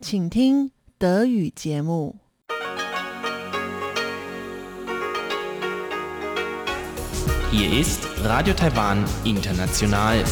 请听德语节目。Hier ist Radio Taiwan International.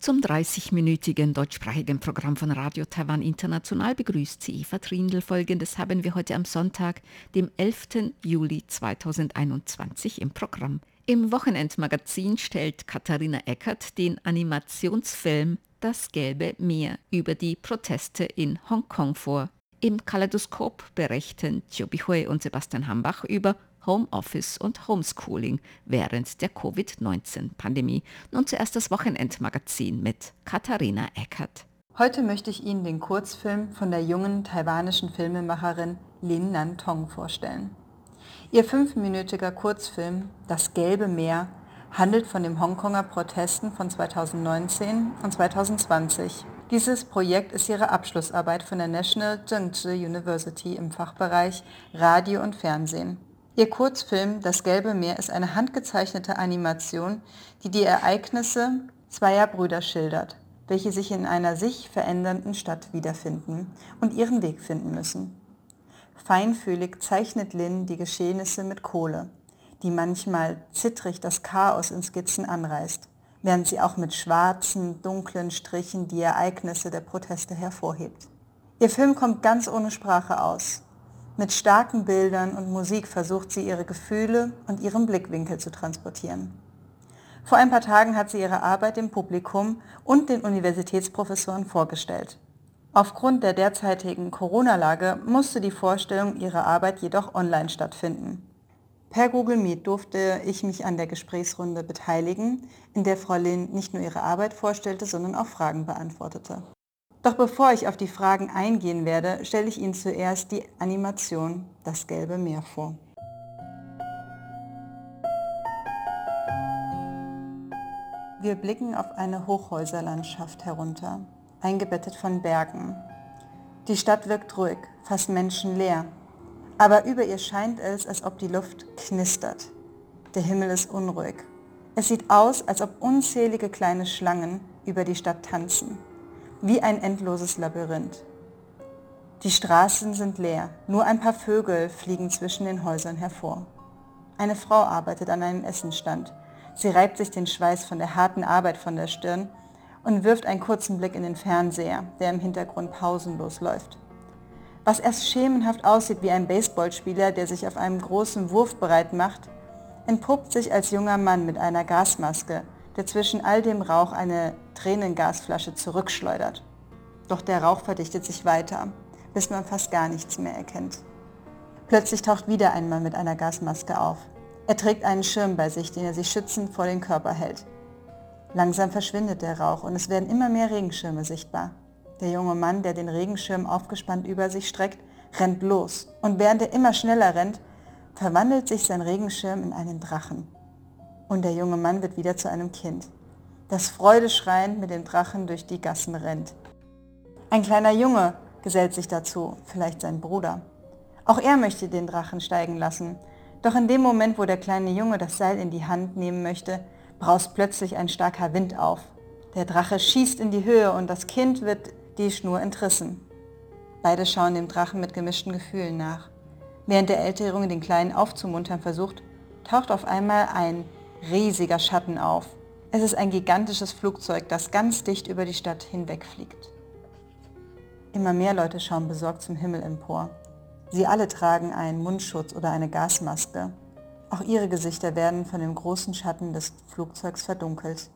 Zum 30-minütigen deutschsprachigen Programm von Radio Taiwan International begrüßt sie Eva Trindl. Folgendes haben wir heute am Sonntag, dem 11. Juli 2021 im Programm. Im Wochenendmagazin stellt Katharina Eckert den Animationsfilm das gelbe Meer über die Proteste in Hongkong vor. Im Kaleidoskop berichten Jobi Hui und Sebastian Hambach über Homeoffice und Homeschooling während der Covid-19-Pandemie. Nun zuerst das Wochenendmagazin mit Katharina Eckert. Heute möchte ich Ihnen den Kurzfilm von der jungen taiwanischen Filmemacherin Lin Nan Tong vorstellen. Ihr fünfminütiger Kurzfilm Das gelbe Meer handelt von den Hongkonger Protesten von 2019 und 2020. Dieses Projekt ist ihre Abschlussarbeit von der National Zhengzhi University im Fachbereich Radio und Fernsehen. Ihr Kurzfilm Das gelbe Meer ist eine handgezeichnete Animation, die die Ereignisse zweier Brüder schildert, welche sich in einer sich verändernden Stadt wiederfinden und ihren Weg finden müssen. Feinfühlig zeichnet Lin die Geschehnisse mit Kohle, die manchmal zittrig das Chaos in Skizzen anreißt, während sie auch mit schwarzen, dunklen Strichen die Ereignisse der Proteste hervorhebt. Ihr Film kommt ganz ohne Sprache aus, mit starken Bildern und Musik versucht sie ihre Gefühle und ihren Blickwinkel zu transportieren. Vor ein paar Tagen hat sie ihre Arbeit dem Publikum und den Universitätsprofessoren vorgestellt. Aufgrund der derzeitigen Corona-Lage musste die Vorstellung ihrer Arbeit jedoch online stattfinden. Per Google Meet durfte ich mich an der Gesprächsrunde beteiligen, in der Frau Lin nicht nur ihre Arbeit vorstellte, sondern auch Fragen beantwortete. Doch bevor ich auf die Fragen eingehen werde, stelle ich Ihnen zuerst die Animation Das gelbe Meer vor. Wir blicken auf eine Hochhäuserlandschaft herunter, eingebettet von Bergen. Die Stadt wirkt ruhig, fast menschenleer, aber über ihr scheint es, als ob die Luft knistert. Der Himmel ist unruhig. Es sieht aus, als ob unzählige kleine Schlangen über die Stadt tanzen wie ein endloses Labyrinth. Die Straßen sind leer, nur ein paar Vögel fliegen zwischen den Häusern hervor. Eine Frau arbeitet an einem Essenstand. Sie reibt sich den Schweiß von der harten Arbeit von der Stirn und wirft einen kurzen Blick in den Fernseher, der im Hintergrund pausenlos läuft. Was erst schemenhaft aussieht wie ein Baseballspieler, der sich auf einem großen Wurf bereit macht, entpuppt sich als junger Mann mit einer Gasmaske, der zwischen all dem Rauch eine Tränengasflasche zurückschleudert. Doch der Rauch verdichtet sich weiter, bis man fast gar nichts mehr erkennt. Plötzlich taucht wieder ein Mann mit einer Gasmaske auf. Er trägt einen Schirm bei sich, den er sich schützend vor den Körper hält. Langsam verschwindet der Rauch und es werden immer mehr Regenschirme sichtbar. Der junge Mann, der den Regenschirm aufgespannt über sich streckt, rennt los und während er immer schneller rennt, verwandelt sich sein Regenschirm in einen Drachen und der junge Mann wird wieder zu einem Kind, das freudeschreiend mit dem Drachen durch die Gassen rennt. Ein kleiner Junge gesellt sich dazu, vielleicht sein Bruder. Auch er möchte den Drachen steigen lassen, doch in dem Moment, wo der kleine Junge das Seil in die Hand nehmen möchte, braust plötzlich ein starker Wind auf. Der Drache schießt in die Höhe und das Kind wird die Schnur entrissen. Beide schauen dem Drachen mit gemischten Gefühlen nach. Während der ältere Junge den Kleinen aufzumuntern versucht, taucht auf einmal ein riesiger Schatten auf. Es ist ein gigantisches Flugzeug, das ganz dicht über die Stadt hinwegfliegt. Immer mehr Leute schauen besorgt zum Himmel empor. Sie alle tragen einen Mundschutz oder eine Gasmaske. Auch ihre Gesichter werden von dem großen Schatten des Flugzeugs verdunkelt.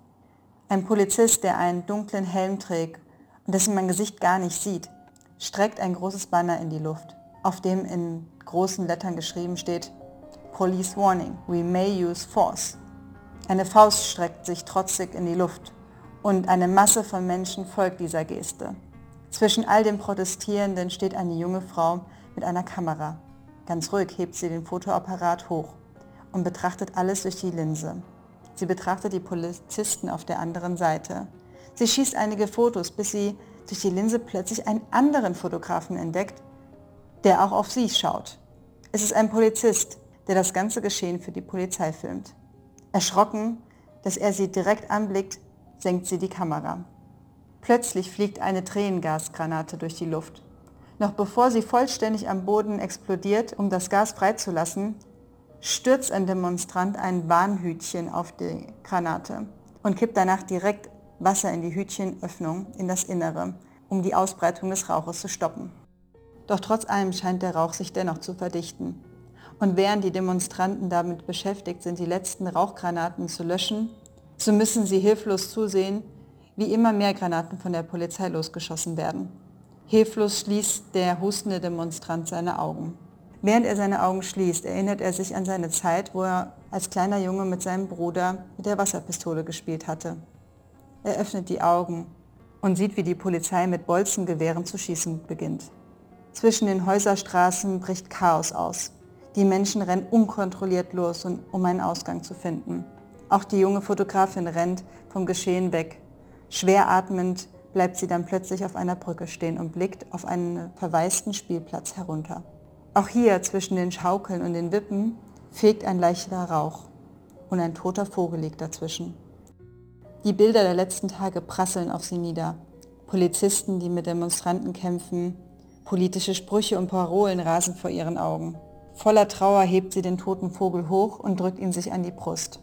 Ein Polizist, der einen dunklen Helm trägt und dessen man Gesicht gar nicht sieht, streckt ein großes Banner in die Luft, auf dem in großen Lettern geschrieben steht Police Warning, we may use force. Eine Faust streckt sich trotzig in die Luft und eine Masse von Menschen folgt dieser Geste. Zwischen all den Protestierenden steht eine junge Frau mit einer Kamera. Ganz ruhig hebt sie den Fotoapparat hoch und betrachtet alles durch die Linse. Sie betrachtet die Polizisten auf der anderen Seite. Sie schießt einige Fotos, bis sie durch die Linse plötzlich einen anderen Fotografen entdeckt, der auch auf sie schaut. Es ist ein Polizist, der das ganze Geschehen für die Polizei filmt. Erschrocken, dass er sie direkt anblickt, senkt sie die Kamera. Plötzlich fliegt eine Tränengasgranate durch die Luft. Noch bevor sie vollständig am Boden explodiert, um das Gas freizulassen, stürzt ein Demonstrant ein Warnhütchen auf die Granate und kippt danach direkt Wasser in die Hütchenöffnung in das Innere, um die Ausbreitung des Rauches zu stoppen. Doch trotz allem scheint der Rauch sich dennoch zu verdichten. Und während die Demonstranten damit beschäftigt sind, die letzten Rauchgranaten zu löschen, so müssen sie hilflos zusehen, wie immer mehr Granaten von der Polizei losgeschossen werden. Hilflos schließt der hustende Demonstrant seine Augen. Während er seine Augen schließt, erinnert er sich an seine Zeit, wo er als kleiner Junge mit seinem Bruder mit der Wasserpistole gespielt hatte. Er öffnet die Augen und sieht, wie die Polizei mit Bolzengewehren zu schießen beginnt. Zwischen den Häuserstraßen bricht Chaos aus. Die Menschen rennen unkontrolliert los, um einen Ausgang zu finden. Auch die junge Fotografin rennt vom Geschehen weg. Schwer atmend bleibt sie dann plötzlich auf einer Brücke stehen und blickt auf einen verwaisten Spielplatz herunter. Auch hier zwischen den Schaukeln und den Wippen fegt ein leichter Rauch und ein toter Vogel liegt dazwischen. Die Bilder der letzten Tage prasseln auf sie nieder. Polizisten, die mit Demonstranten kämpfen, politische Sprüche und Parolen rasen vor ihren Augen. Voller Trauer hebt sie den toten Vogel hoch und drückt ihn sich an die Brust.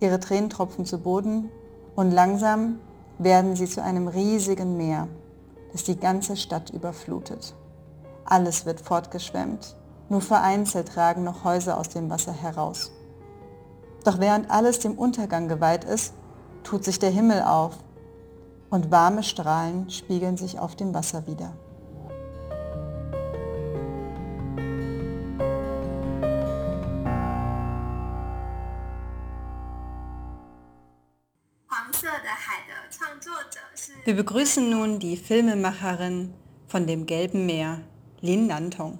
Ihre Tränen tropfen zu Boden und langsam werden sie zu einem riesigen Meer, das die ganze Stadt überflutet. Alles wird fortgeschwemmt, nur vereinzelt ragen noch Häuser aus dem Wasser heraus. Doch während alles dem Untergang geweiht ist, tut sich der Himmel auf und warme Strahlen spiegeln sich auf dem Wasser wieder. Wir begrüßen nun die Filmemacherin von dem Gelben Meer, Lin Nantong.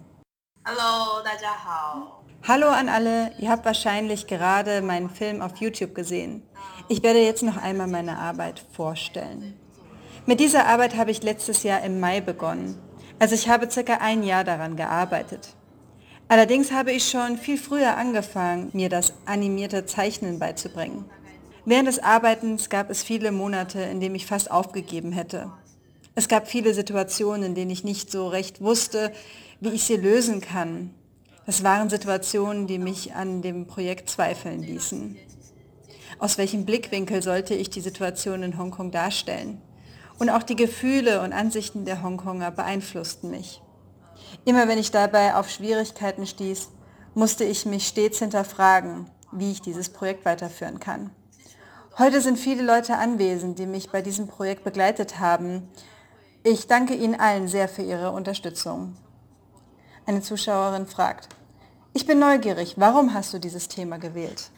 Hallo, 大家好. Hallo an alle, ihr habt wahrscheinlich gerade meinen Film auf YouTube gesehen. Ich werde jetzt noch einmal meine Arbeit vorstellen. Mit dieser Arbeit habe ich letztes Jahr im Mai begonnen. Also ich habe circa ein Jahr daran gearbeitet. Allerdings habe ich schon viel früher angefangen, mir das animierte Zeichnen beizubringen. Während des Arbeitens gab es viele Monate, in denen ich fast aufgegeben hätte. Es gab viele Situationen, in denen ich nicht so recht wusste, wie ich sie lösen kann. Das waren Situationen, die mich an dem Projekt zweifeln ließen. Aus welchem Blickwinkel sollte ich die Situation in Hongkong darstellen? Und auch die Gefühle und Ansichten der Hongkonger beeinflussten mich. Immer wenn ich dabei auf Schwierigkeiten stieß, musste ich mich stets hinterfragen, wie ich dieses Projekt weiterführen kann. Heute sind viele Leute anwesend, die mich bei diesem Projekt begleitet haben. Ich danke Ihnen allen sehr für Ihre Unterstützung. Eine Zuschauerin fragt, ich bin neugierig, warum hast du dieses Thema gewählt?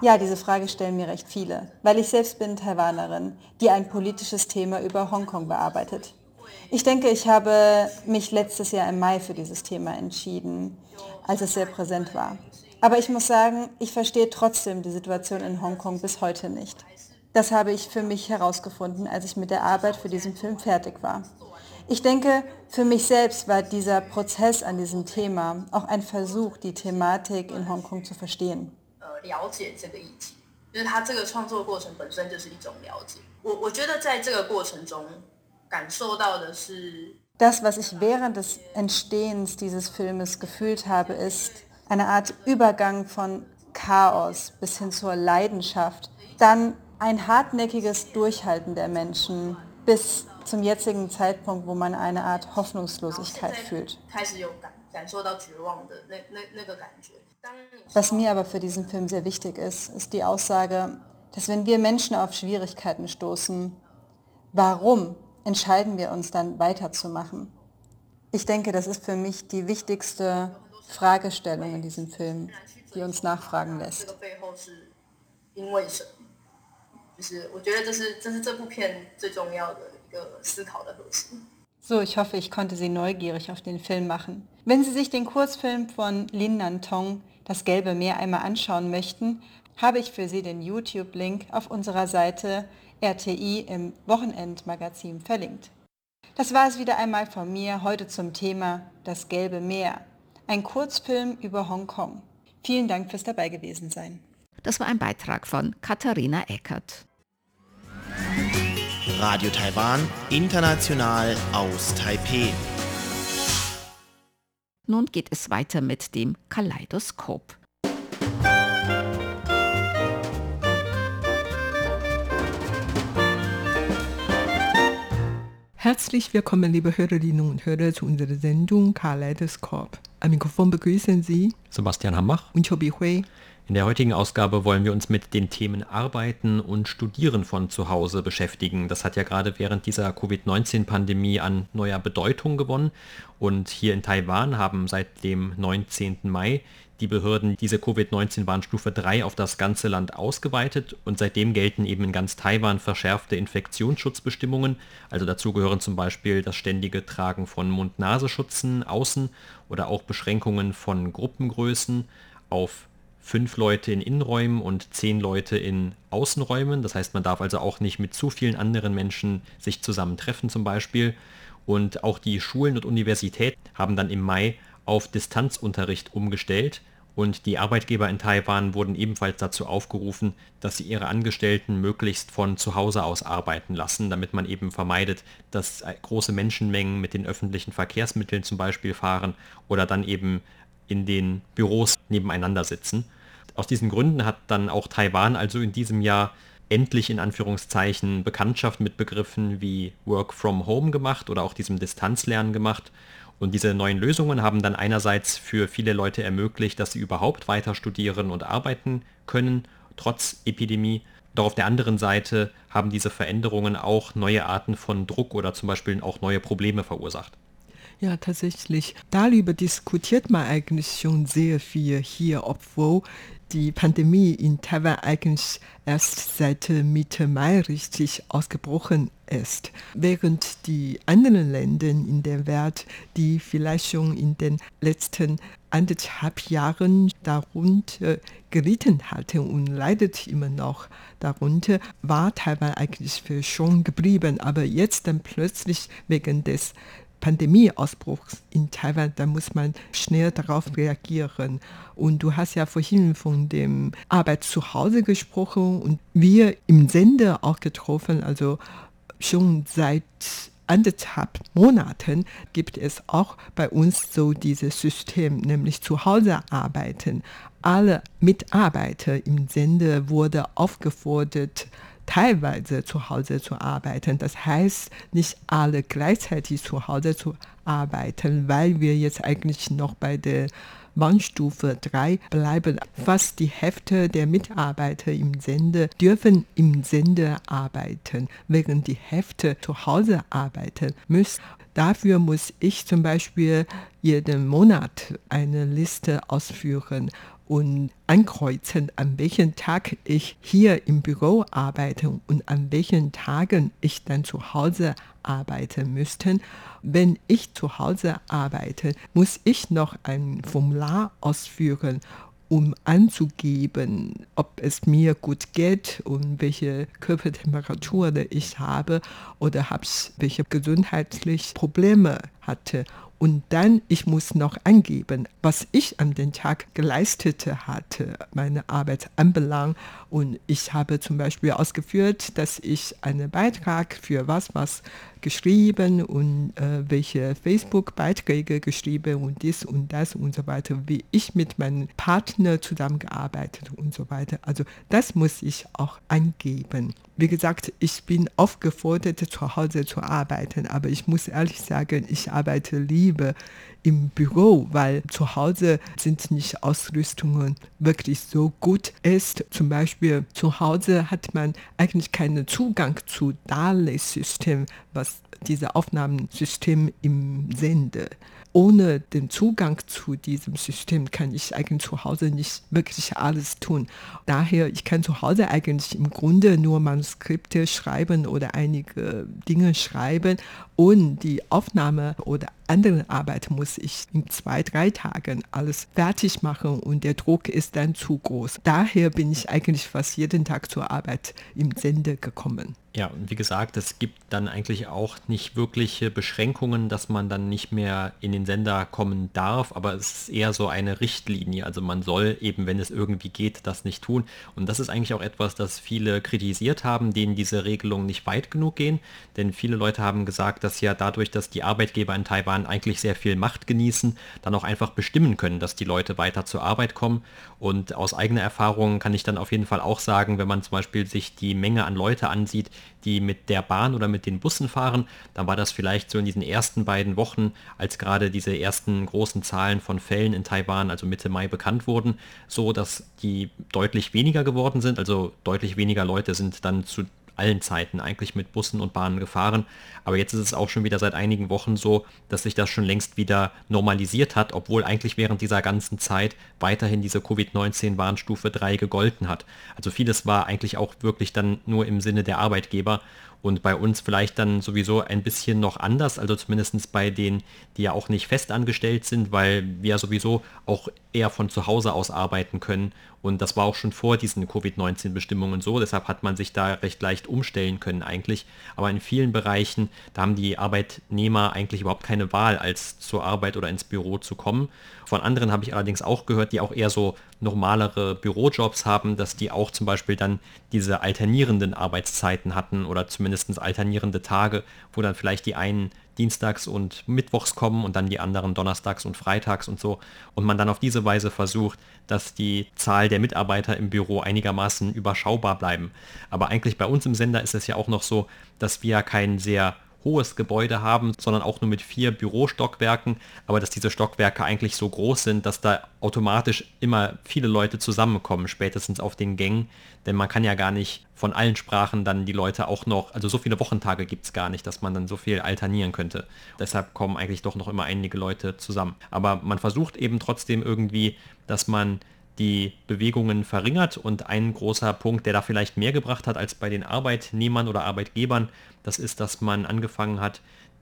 Ja, diese Frage stellen mir recht viele, weil ich selbst bin Taiwanerin, die ein politisches Thema über Hongkong bearbeitet. Ich denke, ich habe mich letztes Jahr im Mai für dieses Thema entschieden, als es sehr präsent war. Aber ich muss sagen, ich verstehe trotzdem die Situation in Hongkong bis heute nicht. Das habe ich für mich herausgefunden, als ich mit der Arbeit für diesen Film fertig war. Ich denke, für mich selbst war dieser Prozess an diesem Thema auch ein Versuch, die Thematik in Hongkong zu verstehen. Das, was ich während des Entstehens dieses Filmes gefühlt habe, ist eine Art Übergang von Chaos bis hin zur Leidenschaft, dann ein hartnäckiges Durchhalten der Menschen bis zum jetzigen Zeitpunkt, wo man eine Art Hoffnungslosigkeit fühlt. Was mir aber für diesen Film sehr wichtig ist, ist die Aussage, dass wenn wir Menschen auf Schwierigkeiten stoßen, warum entscheiden wir uns dann weiterzumachen? Ich denke, das ist für mich die wichtigste Fragestellung in diesem Film, die uns nachfragen lässt. So, ich hoffe, ich konnte Sie neugierig auf den Film machen. Wenn Sie sich den Kurzfilm von Lin Nantong, Das Gelbe Meer, einmal anschauen möchten, habe ich für Sie den YouTube-Link auf unserer Seite RTI im Wochenendmagazin verlinkt. Das war es wieder einmal von mir heute zum Thema Das Gelbe Meer, ein Kurzfilm über Hongkong. Vielen Dank fürs dabei gewesen sein. Das war ein Beitrag von Katharina Eckert. Radio Taiwan, international aus Taipeh. Nun geht es weiter mit dem Kaleidoskop. Herzlich willkommen, liebe Hörerinnen und Hörer, zu unserer Sendung Kaleidoskop. Am Mikrofon begrüßen Sie Sebastian Hambach und Chobi Hui. In der heutigen Ausgabe wollen wir uns mit den Themen Arbeiten und Studieren von zu Hause beschäftigen. Das hat ja gerade während dieser Covid-19-Pandemie an neuer Bedeutung gewonnen. Und hier in Taiwan haben seit dem 19. Mai die Behörden diese Covid-19-Warnstufe 3 auf das ganze Land ausgeweitet und seitdem gelten eben in ganz Taiwan verschärfte Infektionsschutzbestimmungen. Also dazu gehören zum Beispiel das ständige Tragen von Mund-Nasenschutzen außen oder auch Beschränkungen von Gruppengrößen auf fünf Leute in Innenräumen und zehn Leute in Außenräumen. Das heißt, man darf also auch nicht mit zu vielen anderen Menschen sich zusammen treffen zum Beispiel. Und auch die Schulen und Universitäten haben dann im Mai auf Distanzunterricht umgestellt und die Arbeitgeber in Taiwan wurden ebenfalls dazu aufgerufen, dass sie ihre Angestellten möglichst von zu Hause aus arbeiten lassen, damit man eben vermeidet, dass große Menschenmengen mit den öffentlichen Verkehrsmitteln zum Beispiel fahren oder dann eben in den Büros nebeneinander sitzen. Aus diesen Gründen hat dann auch Taiwan also in diesem Jahr endlich in Anführungszeichen Bekanntschaft mit Begriffen wie Work from Home gemacht oder auch diesem Distanzlernen gemacht und diese neuen Lösungen haben dann einerseits für viele Leute ermöglicht, dass sie überhaupt weiter studieren und arbeiten können, trotz Epidemie. Doch auf der anderen Seite haben diese Veränderungen auch neue Arten von Druck oder zum Beispiel auch neue Probleme verursacht. Ja, tatsächlich. Darüber diskutiert man eigentlich schon sehr viel hier, obwohl die Pandemie in Taiwan eigentlich erst seit Mitte Mai richtig ausgebrochen ist, während die anderen Länder in der Welt, die vielleicht schon in den letzten anderthalb Jahren darunter gelitten hatten und leidet immer noch darunter, war Taiwan eigentlich schon geblieben. Aber jetzt dann plötzlich wegen des Pandemieausbruchs in Taiwan, da muss man schnell darauf reagieren. Und du hast ja vorhin von dem Arbeit zu Hause gesprochen und wir im Sender auch getroffen, also schon seit anderthalb Monaten gibt es auch bei uns so dieses System, nämlich zu Hause arbeiten. Alle Mitarbeiter im Sender wurde aufgefordert, teilweise zu Hause zu arbeiten. Das heißt, nicht alle gleichzeitig zu Hause zu arbeiten, weil wir jetzt eigentlich noch bei der Warnstufe 3 bleiben. Fast die Hälfte der Mitarbeiter im Sender dürfen im Sender arbeiten, während die Hälfte zu Hause arbeiten müssen. Dafür muss ich zum Beispiel jeden Monat eine Liste ausführen und ankreuzen, an welchem Tag ich hier im Büro arbeite und an welchen Tagen ich dann zu Hause arbeiten müsste. Wenn ich zu Hause arbeite, muss ich noch ein Formular ausführen um anzugeben, ob es mir gut geht und welche Körpertemperatur ich habe oder ich welche gesundheitlichen Probleme hatte. Und dann, ich muss noch angeben, was ich an den Tag geleistet hatte, meine Arbeit anbelangt. Und ich habe zum Beispiel ausgeführt, dass ich einen Beitrag für was, was geschrieben und äh, welche Facebook-Beiträge geschrieben und dies und das und so weiter, wie ich mit meinem Partner zusammengearbeitet und so weiter. Also das muss ich auch angeben. Wie gesagt, ich bin aufgefordert, zu Hause zu arbeiten, aber ich muss ehrlich sagen, ich arbeite lieber im Büro, weil zu Hause sind nicht Ausrüstungen wirklich so gut ist. Zum Beispiel zu Hause hat man eigentlich keinen Zugang zu DALE-System, was diese Aufnahmensystem im Sende ohne den Zugang zu diesem System kann ich eigentlich zu Hause nicht wirklich alles tun. Daher, ich kann zu Hause eigentlich im Grunde nur Manuskripte schreiben oder einige Dinge schreiben und die Aufnahme oder andere Arbeit muss ich in zwei, drei Tagen alles fertig machen und der Druck ist dann zu groß. Daher bin ich eigentlich fast jeden Tag zur Arbeit im Sende gekommen. Ja, und wie gesagt, es gibt dann eigentlich auch nicht wirkliche Beschränkungen, dass man dann nicht mehr in den Sender kommen darf, aber es ist eher so eine Richtlinie. Also man soll eben, wenn es irgendwie geht, das nicht tun. Und das ist eigentlich auch etwas, das viele kritisiert haben, denen diese Regelungen nicht weit genug gehen. Denn viele Leute haben gesagt, dass ja dadurch, dass die Arbeitgeber in Taiwan eigentlich sehr viel Macht genießen, dann auch einfach bestimmen können, dass die Leute weiter zur Arbeit kommen. Und aus eigener Erfahrung kann ich dann auf jeden Fall auch sagen, wenn man zum Beispiel sich die Menge an Leute ansieht, die mit der Bahn oder mit den Bussen fahren, dann war das vielleicht so in diesen ersten beiden Wochen, als gerade diese ersten großen Zahlen von Fällen in Taiwan, also Mitte Mai bekannt wurden, so dass die deutlich weniger geworden sind, also deutlich weniger Leute sind dann zu allen Zeiten eigentlich mit Bussen und Bahnen gefahren. Aber jetzt ist es auch schon wieder seit einigen Wochen so, dass sich das schon längst wieder normalisiert hat, obwohl eigentlich während dieser ganzen Zeit weiterhin diese Covid-19-Warnstufe 3 gegolten hat. Also vieles war eigentlich auch wirklich dann nur im Sinne der Arbeitgeber und bei uns vielleicht dann sowieso ein bisschen noch anders, also zumindest bei denen, die ja auch nicht festangestellt sind, weil wir sowieso auch eher von zu Hause aus arbeiten können. Und das war auch schon vor diesen Covid-19-Bestimmungen so, deshalb hat man sich da recht leicht umstellen können eigentlich. Aber in vielen Bereichen, da haben die Arbeitnehmer eigentlich überhaupt keine Wahl, als zur Arbeit oder ins Büro zu kommen. Von anderen habe ich allerdings auch gehört, die auch eher so normalere Bürojobs haben, dass die auch zum Beispiel dann diese alternierenden Arbeitszeiten hatten oder zumindest alternierende Tage, wo dann vielleicht die einen dienstags und mittwochs kommen und dann die anderen donnerstags und freitags und so. Und man dann auf diese Weise versucht, dass die Zahl der Mitarbeiter im Büro einigermaßen überschaubar bleiben. Aber eigentlich bei uns im Sender ist es ja auch noch so, dass wir kein sehr hohes Gebäude haben, sondern auch nur mit vier Bürostockwerken, aber dass diese Stockwerke eigentlich so groß sind, dass da automatisch immer viele Leute zusammenkommen, spätestens auf den Gängen, denn man kann ja gar nicht von allen Sprachen dann die Leute auch noch, also so viele Wochentage gibt es gar nicht, dass man dann so viel alternieren könnte. Deshalb kommen eigentlich doch noch immer einige Leute zusammen. Aber man versucht eben trotzdem irgendwie, dass man die Bewegungen verringert. Und ein großer Punkt, der da vielleicht mehr gebracht hat als bei den Arbeitnehmern oder Arbeitgebern, das ist, dass man angefangen hat,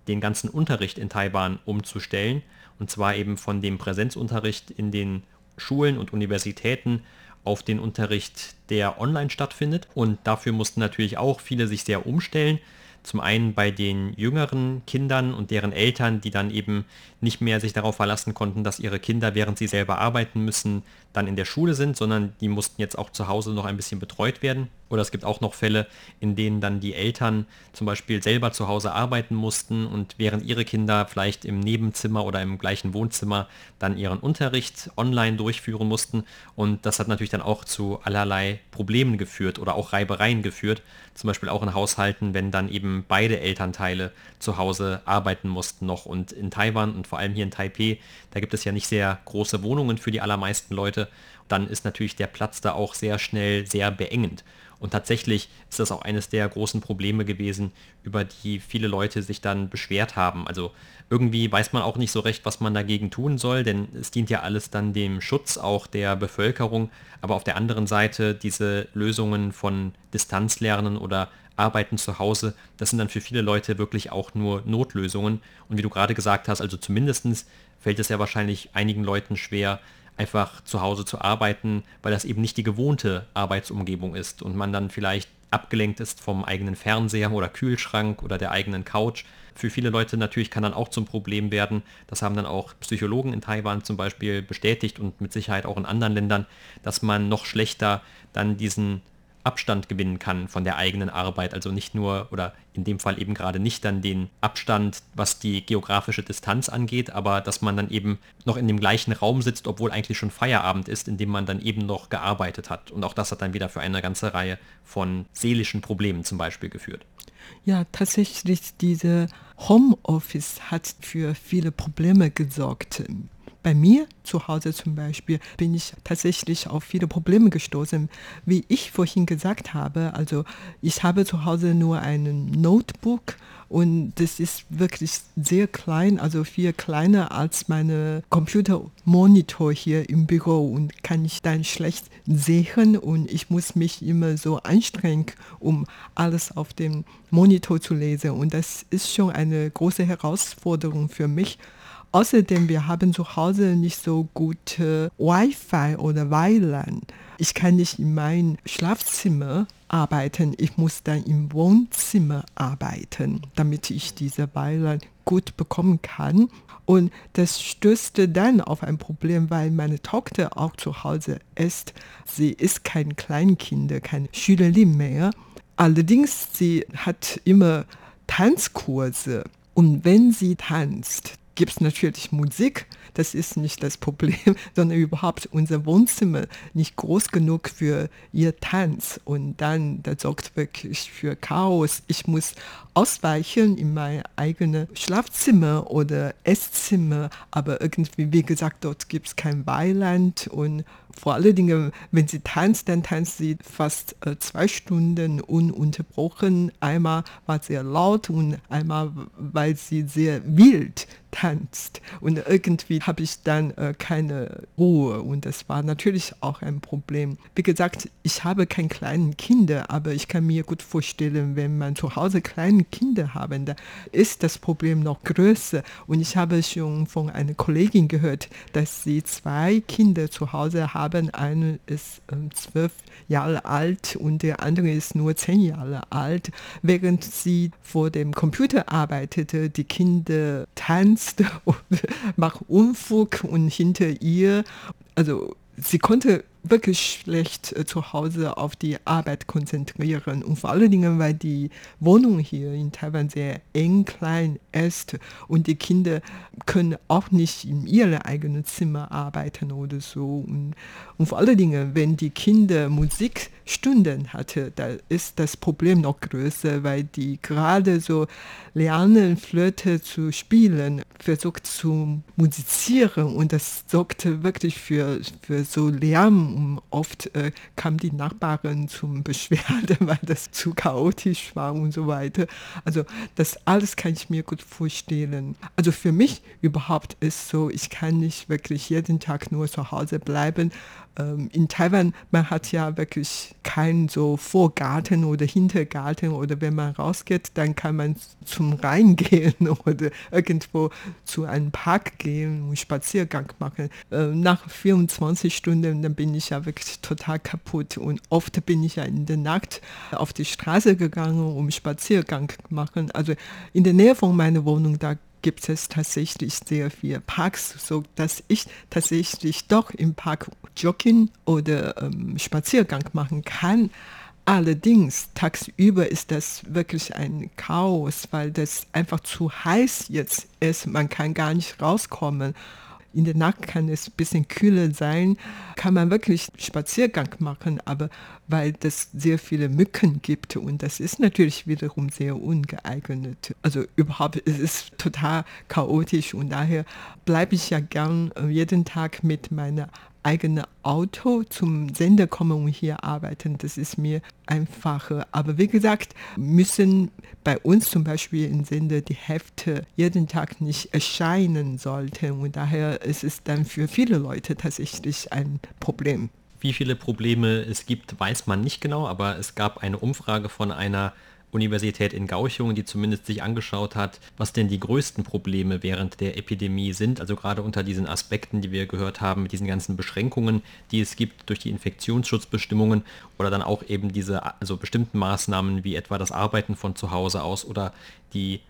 den ganzen Unterricht in Taiwan umzustellen. Und zwar eben von dem Präsenzunterricht in den Schulen und Universitäten auf den Unterricht, der online stattfindet. Und dafür mussten natürlich auch viele sich sehr umstellen. Zum einen bei den jüngeren Kindern und deren Eltern, die dann eben nicht mehr sich darauf verlassen konnten, dass ihre Kinder, während sie selber arbeiten müssen, dann in der Schule sind, sondern die mussten jetzt auch zu Hause noch ein bisschen betreut werden. Oder es gibt auch noch Fälle, in denen dann die Eltern zum Beispiel selber zu Hause arbeiten mussten und während ihre Kinder vielleicht im Nebenzimmer oder im gleichen Wohnzimmer dann ihren Unterricht online durchführen mussten. Und das hat natürlich dann auch zu allerlei Problemen geführt oder auch Reibereien geführt. Zum Beispiel auch in Haushalten, wenn dann eben beide Elternteile zu Hause arbeiten mussten noch. Und in Taiwan und vor allem hier in Taipei, da gibt es ja nicht sehr große Wohnungen für die allermeisten Leute. Dann ist natürlich der Platz da auch sehr schnell sehr beengend. Und tatsächlich ist das auch eines der großen Probleme gewesen, über die viele Leute sich dann beschwert haben. Also irgendwie weiß man auch nicht so recht, was man dagegen tun soll, denn es dient ja alles dann dem Schutz auch der Bevölkerung. Aber auf der anderen Seite diese Lösungen von Distanzlernen oder Arbeiten zu Hause, das sind dann für viele Leute wirklich auch nur Notlösungen. Und wie du gerade gesagt hast, also zumindest fällt es ja wahrscheinlich einigen Leuten schwer, einfach zu Hause zu arbeiten, weil das eben nicht die gewohnte Arbeitsumgebung ist und man dann vielleicht abgelenkt ist vom eigenen Fernseher oder Kühlschrank oder der eigenen Couch. Für viele Leute natürlich kann dann auch zum Problem werden, das haben dann auch Psychologen in Taiwan zum Beispiel bestätigt und mit Sicherheit auch in anderen Ländern, dass man noch schlechter dann diesen Abstand gewinnen kann von der eigenen Arbeit. Also nicht nur oder in dem Fall eben gerade nicht dann den Abstand, was die geografische Distanz angeht, aber dass man dann eben noch in dem gleichen Raum sitzt, obwohl eigentlich schon Feierabend ist, in dem man dann eben noch gearbeitet hat. Und auch das hat dann wieder für eine ganze Reihe von seelischen Problemen zum Beispiel geführt. Ja, tatsächlich, diese Homeoffice hat für viele Probleme gesorgt bei mir zu Hause zum Beispiel bin ich tatsächlich auf viele Probleme gestoßen. Wie ich vorhin gesagt habe, also ich habe zu Hause nur ein Notebook und das ist wirklich sehr klein, also viel kleiner als meine Computermonitor hier im Büro und kann ich dann schlecht sehen und ich muss mich immer so anstrengen, um alles auf dem Monitor zu lesen und das ist schon eine große Herausforderung für mich. Außerdem, wir haben zu Hause nicht so gute Wi-Fi oder WLAN. ich kann nicht in meinem Schlafzimmer arbeiten, ich muss dann im Wohnzimmer arbeiten, damit ich diese Beiland gut bekommen kann. Und das stößte dann auf ein Problem, weil meine Tochter auch zu Hause ist. Sie ist kein Kleinkind, keine Schülerin mehr. Allerdings, sie hat immer Tanzkurse. Und wenn sie tanzt, gibt es natürlich Musik. Das ist nicht das Problem, sondern überhaupt unser Wohnzimmer nicht groß genug für ihr Tanz. Und dann, das sorgt wirklich für Chaos. Ich muss ausweichen in mein eigenes Schlafzimmer oder Esszimmer. Aber irgendwie, wie gesagt, dort gibt es kein Weiland und vor allen Dingen, wenn sie tanzt, dann tanzt sie fast äh, zwei Stunden ununterbrochen. Einmal war sehr laut und einmal, weil sie sehr wild tanzt. Und irgendwie habe ich dann äh, keine Ruhe und das war natürlich auch ein Problem. Wie gesagt, ich habe keine kleinen Kinder, aber ich kann mir gut vorstellen, wenn man zu Hause kleine Kinder haben, da ist das Problem noch größer. Und ich habe schon von einer Kollegin gehört, dass sie zwei Kinder zu Hause haben. Eine ist ähm, zwölf Jahre alt und der andere ist nur zehn Jahre alt. Während sie vor dem Computer arbeitete, die Kinder tanzte und macht Unfug und hinter ihr, also sie konnte wirklich schlecht äh, zu Hause auf die Arbeit konzentrieren. Und vor allen Dingen, weil die Wohnung hier in Taiwan sehr eng klein ist und die Kinder können auch nicht in ihrem eigenen Zimmer arbeiten oder so. Und, und vor allen Dingen, wenn die Kinder Musikstunden hatte, da ist das Problem noch größer, weil die gerade so lernen, Flöte zu spielen, versucht zu musizieren und das sorgte wirklich für, für so Lärm und oft äh, kam die Nachbarin zum Beschwerde, weil das zu chaotisch war und so weiter. Also das alles kann ich mir gut vorstellen. Also für mich überhaupt ist so, ich kann nicht wirklich jeden Tag nur zu Hause bleiben. Ähm, in Taiwan, man hat ja wirklich keinen so Vorgarten oder Hintergarten oder wenn man rausgeht, dann kann man zum Rhein gehen oder irgendwo zu einem Park gehen und Spaziergang machen. Ähm, nach 24 Stunden, dann bin ich ja wirklich total kaputt und oft bin ich ja in der Nacht auf die Straße gegangen, um Spaziergang machen. Also in der Nähe von meiner Wohnung, da gibt es tatsächlich sehr viele Parks, so dass ich tatsächlich doch im Park joggen oder ähm, Spaziergang machen kann. Allerdings, tagsüber ist das wirklich ein Chaos, weil das einfach zu heiß jetzt ist. Man kann gar nicht rauskommen in der Nacht kann es ein bisschen kühler sein, kann man wirklich Spaziergang machen, aber weil es sehr viele Mücken gibt und das ist natürlich wiederum sehr ungeeignet. Also überhaupt, es ist total chaotisch und daher bleibe ich ja gern äh, jeden Tag mit meiner eigene Auto zum Sender kommen und hier arbeiten. Das ist mir einfacher. Aber wie gesagt, müssen bei uns zum Beispiel im Sender die Hefte jeden Tag nicht erscheinen sollten. Und daher ist es dann für viele Leute tatsächlich ein Problem. Wie viele Probleme es gibt, weiß man nicht genau, aber es gab eine Umfrage von einer Universität in Gauchung, die zumindest sich angeschaut hat, was denn die größten Probleme während der Epidemie sind. Also gerade unter diesen Aspekten, die wir gehört haben, mit diesen ganzen Beschränkungen, die es gibt durch die Infektionsschutzbestimmungen oder dann auch eben diese also bestimmten Maßnahmen wie etwa das Arbeiten von zu Hause aus oder die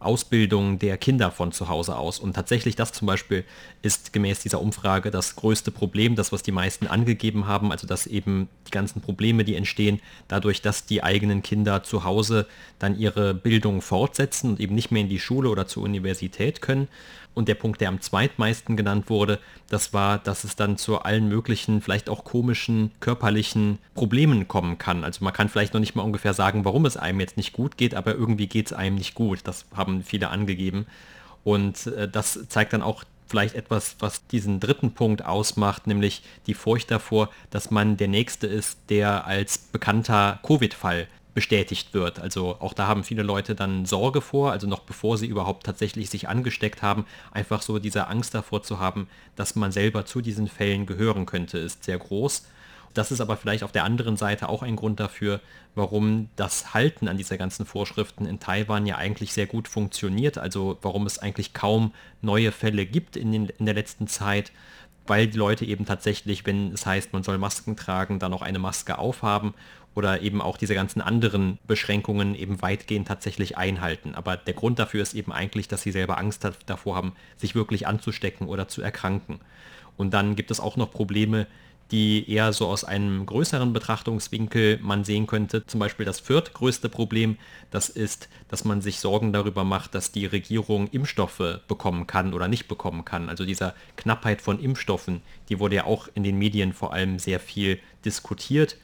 Ausbildung der Kinder von zu Hause aus. Und tatsächlich das zum Beispiel ist gemäß dieser Umfrage das größte Problem, das was die meisten angegeben haben, also dass eben die ganzen Probleme, die entstehen, dadurch, dass die eigenen Kinder zu Hause dann ihre Bildung fortsetzen und eben nicht mehr in die Schule oder zur Universität können. Und der Punkt, der am zweitmeisten genannt wurde, das war, dass es dann zu allen möglichen, vielleicht auch komischen körperlichen Problemen kommen kann. Also man kann vielleicht noch nicht mal ungefähr sagen, warum es einem jetzt nicht gut geht, aber irgendwie geht es einem nicht gut. Das haben viele angegeben. Und äh, das zeigt dann auch vielleicht etwas, was diesen dritten Punkt ausmacht, nämlich die Furcht davor, dass man der Nächste ist, der als bekannter Covid-Fall bestätigt wird. Also auch da haben viele Leute dann Sorge vor, also noch bevor sie überhaupt tatsächlich sich angesteckt haben, einfach so diese Angst davor zu haben, dass man selber zu diesen Fällen gehören könnte, ist sehr groß. Das ist aber vielleicht auf der anderen Seite auch ein Grund dafür, warum das Halten an dieser ganzen Vorschriften in Taiwan ja eigentlich sehr gut funktioniert, also warum es eigentlich kaum neue Fälle gibt in, den, in der letzten Zeit weil die Leute eben tatsächlich, wenn es heißt, man soll Masken tragen, dann auch eine Maske aufhaben oder eben auch diese ganzen anderen Beschränkungen eben weitgehend tatsächlich einhalten. Aber der Grund dafür ist eben eigentlich, dass sie selber Angst davor haben, sich wirklich anzustecken oder zu erkranken. Und dann gibt es auch noch Probleme, die eher so aus einem größeren Betrachtungswinkel man sehen könnte. Zum Beispiel das viertgrößte Problem, das ist, dass man sich Sorgen darüber macht, dass die Regierung Impfstoffe bekommen kann oder nicht bekommen kann. Also dieser Knappheit von Impfstoffen, die wurde ja auch in den Medien vor allem sehr viel diskutiert.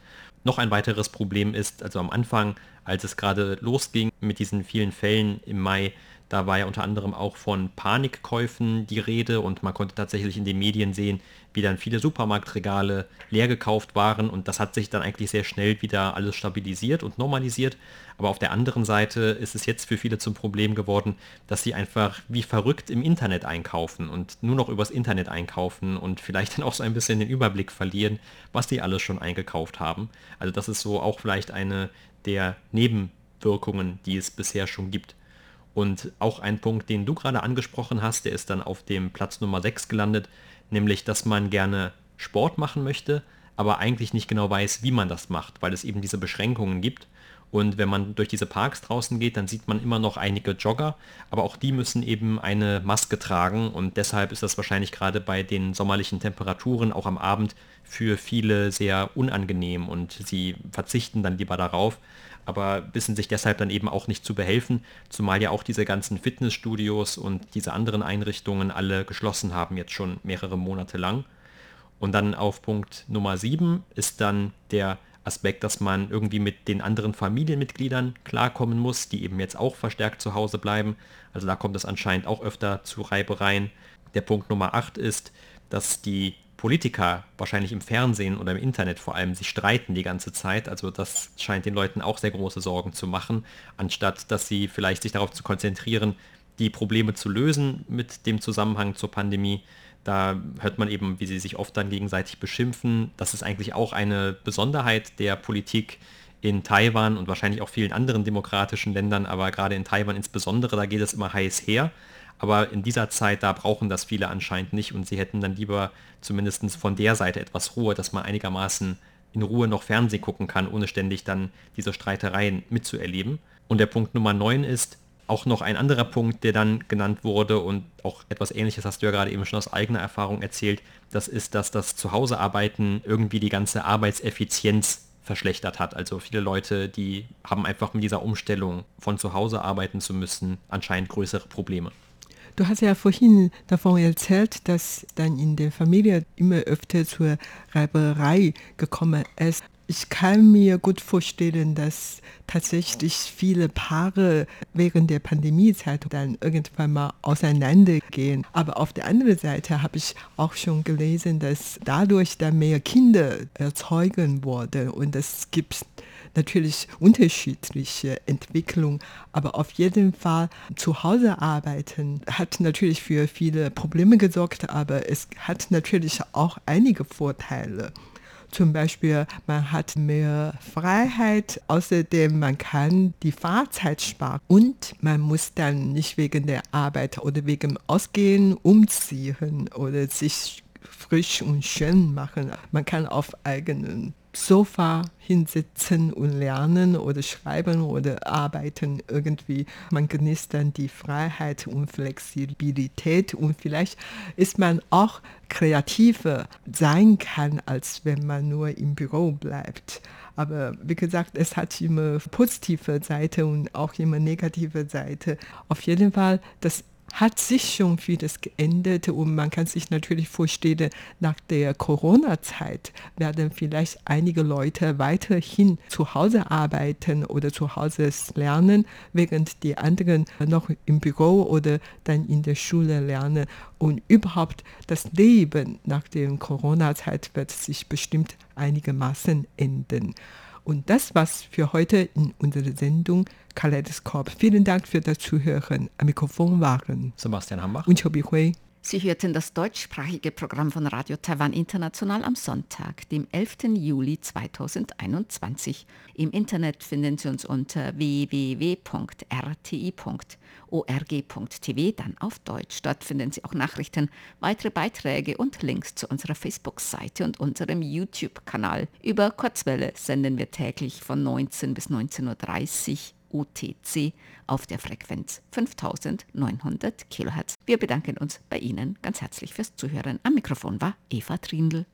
Noch ein weiteres Problem ist, also am Anfang, als es gerade losging mit diesen vielen Fällen im Mai, da war ja unter anderem auch von Panikkäufen die Rede und man konnte tatsächlich in den Medien sehen, wie dann viele Supermarktregale leer gekauft waren und das hat sich dann eigentlich sehr schnell wieder alles stabilisiert und normalisiert. Aber auf der anderen Seite ist es jetzt für viele zum Problem geworden, dass sie einfach wie verrückt im Internet einkaufen und nur noch übers Internet einkaufen und vielleicht dann auch so ein bisschen den Überblick verlieren, was sie alles schon eingekauft haben. Also das ist so auch vielleicht eine der Nebenwirkungen, die es bisher schon gibt. Und auch ein Punkt, den du gerade angesprochen hast, der ist dann auf dem Platz Nummer 6 gelandet, nämlich dass man gerne Sport machen möchte, aber eigentlich nicht genau weiß, wie man das macht, weil es eben diese Beschränkungen gibt. Und wenn man durch diese Parks draußen geht, dann sieht man immer noch einige Jogger, aber auch die müssen eben eine Maske tragen und deshalb ist das wahrscheinlich gerade bei den sommerlichen Temperaturen auch am Abend für viele sehr unangenehm und sie verzichten dann lieber darauf, aber wissen sich deshalb dann eben auch nicht zu behelfen, zumal ja auch diese ganzen Fitnessstudios und diese anderen Einrichtungen alle geschlossen haben, jetzt schon mehrere Monate lang. Und dann auf Punkt Nummer 7 ist dann der Aspekt, dass man irgendwie mit den anderen Familienmitgliedern klarkommen muss, die eben jetzt auch verstärkt zu Hause bleiben. Also da kommt es anscheinend auch öfter zu Reibereien. Der Punkt Nummer 8 ist, dass die Politiker wahrscheinlich im Fernsehen oder im Internet vor allem sich streiten die ganze Zeit. Also das scheint den Leuten auch sehr große Sorgen zu machen, anstatt dass sie vielleicht sich darauf zu konzentrieren, die Probleme zu lösen mit dem Zusammenhang zur Pandemie. Da hört man eben, wie sie sich oft dann gegenseitig beschimpfen. Das ist eigentlich auch eine Besonderheit der Politik in Taiwan und wahrscheinlich auch vielen anderen demokratischen Ländern, aber gerade in Taiwan insbesondere, da geht es immer heiß her. Aber in dieser Zeit, da brauchen das viele anscheinend nicht und sie hätten dann lieber zumindest von der Seite etwas Ruhe, dass man einigermaßen in Ruhe noch Fernsehen gucken kann, ohne ständig dann diese Streitereien mitzuerleben. Und der Punkt Nummer 9 ist auch noch ein anderer Punkt, der dann genannt wurde und auch etwas ähnliches hast du ja gerade eben schon aus eigener Erfahrung erzählt, das ist, dass das Zuhausearbeiten irgendwie die ganze Arbeitseffizienz verschlechtert hat. Also viele Leute, die haben einfach mit dieser Umstellung von zu Hause arbeiten zu müssen, anscheinend größere Probleme. Du hast ja vorhin davon erzählt, dass dann in der Familie immer öfter zur Reiberei gekommen ist. Ich kann mir gut vorstellen, dass tatsächlich viele Paare während der Pandemiezeit dann irgendwann mal auseinandergehen. Aber auf der anderen Seite habe ich auch schon gelesen, dass dadurch dann mehr Kinder erzeugen wurden und es gibt natürlich unterschiedliche Entwicklungen, aber auf jeden Fall zu Hause arbeiten hat natürlich für viele Probleme gesorgt, aber es hat natürlich auch einige Vorteile. Zum Beispiel, man hat mehr Freiheit, außerdem man kann die Fahrzeit sparen und man muss dann nicht wegen der Arbeit oder wegen Ausgehen umziehen oder sich frisch und schön machen. Man kann auf eigenen Sofa hinsitzen und lernen oder schreiben oder arbeiten irgendwie. Man genießt dann die Freiheit und Flexibilität und vielleicht ist man auch kreativer sein kann, als wenn man nur im Büro bleibt. Aber wie gesagt, es hat immer positive Seite und auch immer negative Seite. Auf jeden Fall, das hat sich schon vieles geändert und man kann sich natürlich vorstellen, nach der Corona-Zeit werden vielleicht einige Leute weiterhin zu Hause arbeiten oder zu Hause lernen, während die anderen noch im Büro oder dann in der Schule lernen. Und überhaupt das Leben nach der Corona-Zeit wird sich bestimmt einigermaßen ändern. Und das war's für heute in unserer Sendung Kaleidoskop. Vielen Dank für das Zuhören. Am Mikrofon waren Sebastian Hambach und Chobi Hui. Sie hörten das deutschsprachige Programm von Radio Taiwan International am Sonntag, dem 11. Juli 2021. Im Internet finden Sie uns unter www.rti.org.tv, dann auf Deutsch. Dort finden Sie auch Nachrichten, weitere Beiträge und Links zu unserer Facebook-Seite und unserem YouTube-Kanal. Über Kurzwelle senden wir täglich von 19 bis 19.30 Uhr UTC auf der Frequenz 5900 kHz. Wir bedanken uns bei Ihnen ganz herzlich fürs Zuhören. Am Mikrofon war Eva Trindl.